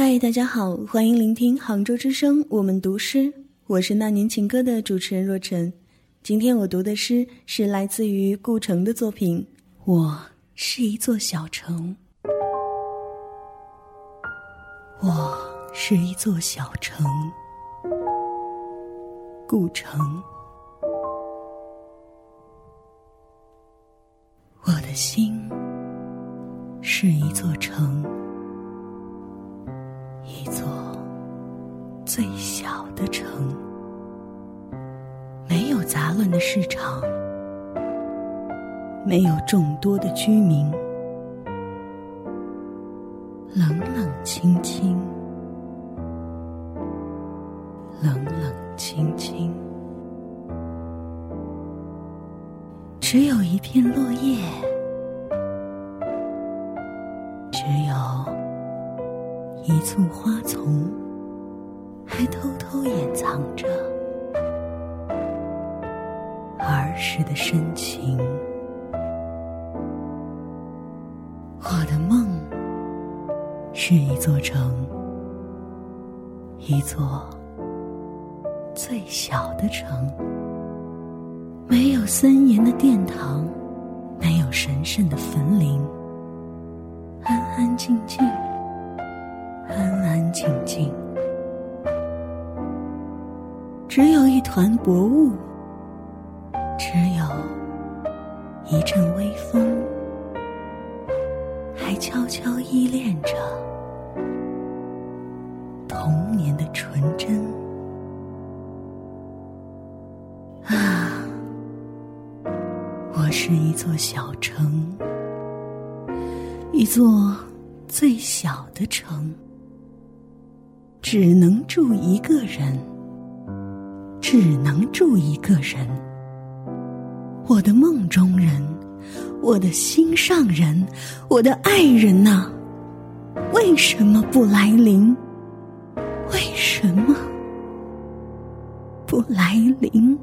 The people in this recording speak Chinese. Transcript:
嗨，大家好，欢迎聆听杭州之声，我们读诗，我是那年情歌的主持人若晨。今天我读的诗是来自于顾城的作品《我是一座小城》。我是一座小城，顾城。我的心是一座城，一座最小的城，没有杂乱的市场，没有众多的居民，冷冷清清，冷冷清清。只有一片落叶，一簇花丛，还偷偷掩藏着儿时的深情。我的梦是一座城，一座最小的城。没有森严的殿堂，没有神圣的坟陵，安安静静，只有一团薄雾，只有一阵微风，还悄悄依恋着童年的纯真。啊我是一座小城，一座最小的城，只能住一个人，只能住一个人。我的梦中人，我的心上人，我的爱人呐，为什么不来临？为什么不来临？